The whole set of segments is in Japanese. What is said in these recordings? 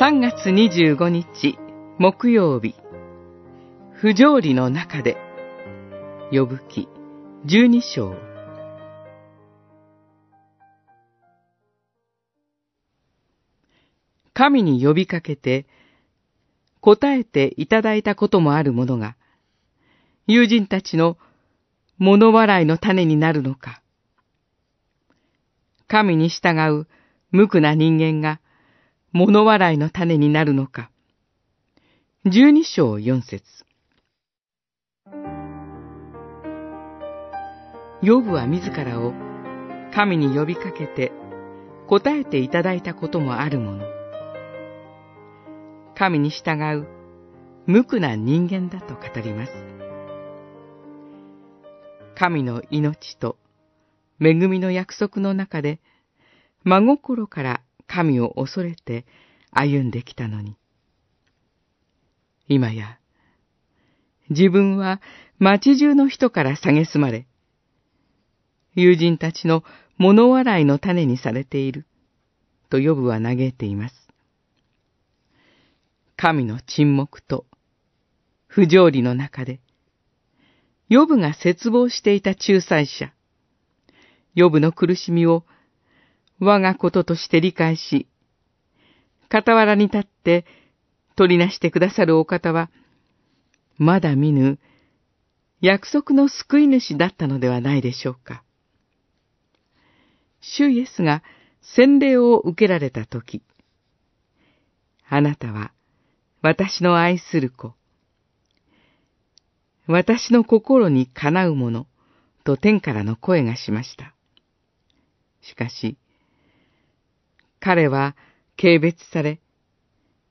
3月25日木曜日。不条理の中で呼ぶ記12章。神に呼びかけて答えていただいたこともあるものが友人たちの物笑いの種になるのか。神に従う無垢な人間が物笑いの種になるのか。十二章四節ヨブは自らを神に呼びかけて答えていただいたこともあるもの。神に従う無垢な人間だと語ります。神の命と恵みの約束の中で真心から神を恐れて歩んできたのに。今や、自分は町中の人から蔑まれ、友人たちの物笑いの種にされている、とヨブは嘆いています。神の沈黙と不条理の中で、ヨブが絶望していた仲裁者、ヨブの苦しみを我がこととして理解し、傍らに立って取りなしてくださるお方は、まだ見ぬ約束の救い主だったのではないでしょうか。主イエスが洗礼を受けられたとき、あなたは私の愛する子、私の心にかなうものと天からの声がしました。しかし、彼は軽蔑され、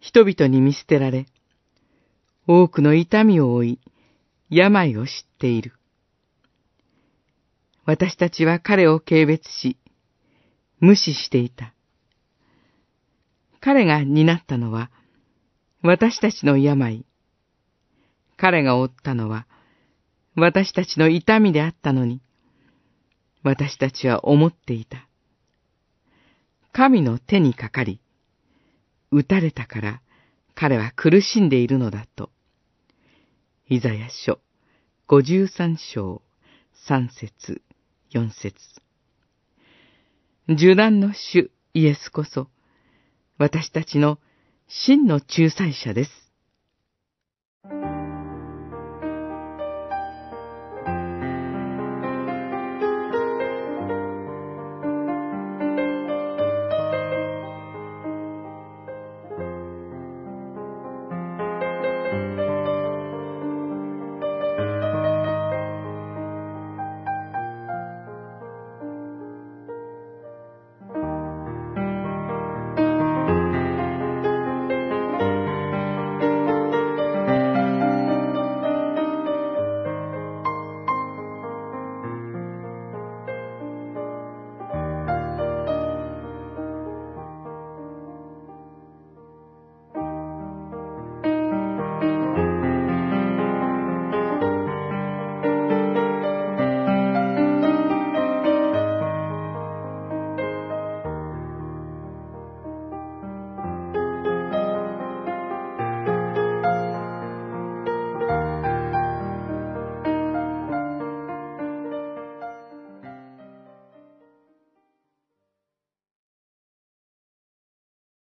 人々に見捨てられ、多くの痛みを負い、病を知っている。私たちは彼を軽蔑し、無視していた。彼が担ったのは、私たちの病。彼が負ったのは、私たちの痛みであったのに、私たちは思っていた。神の手にかかり、撃たれたから彼は苦しんでいるのだと。イザヤ書53章3節4節受難の主イエスこそ、私たちの真の仲裁者です。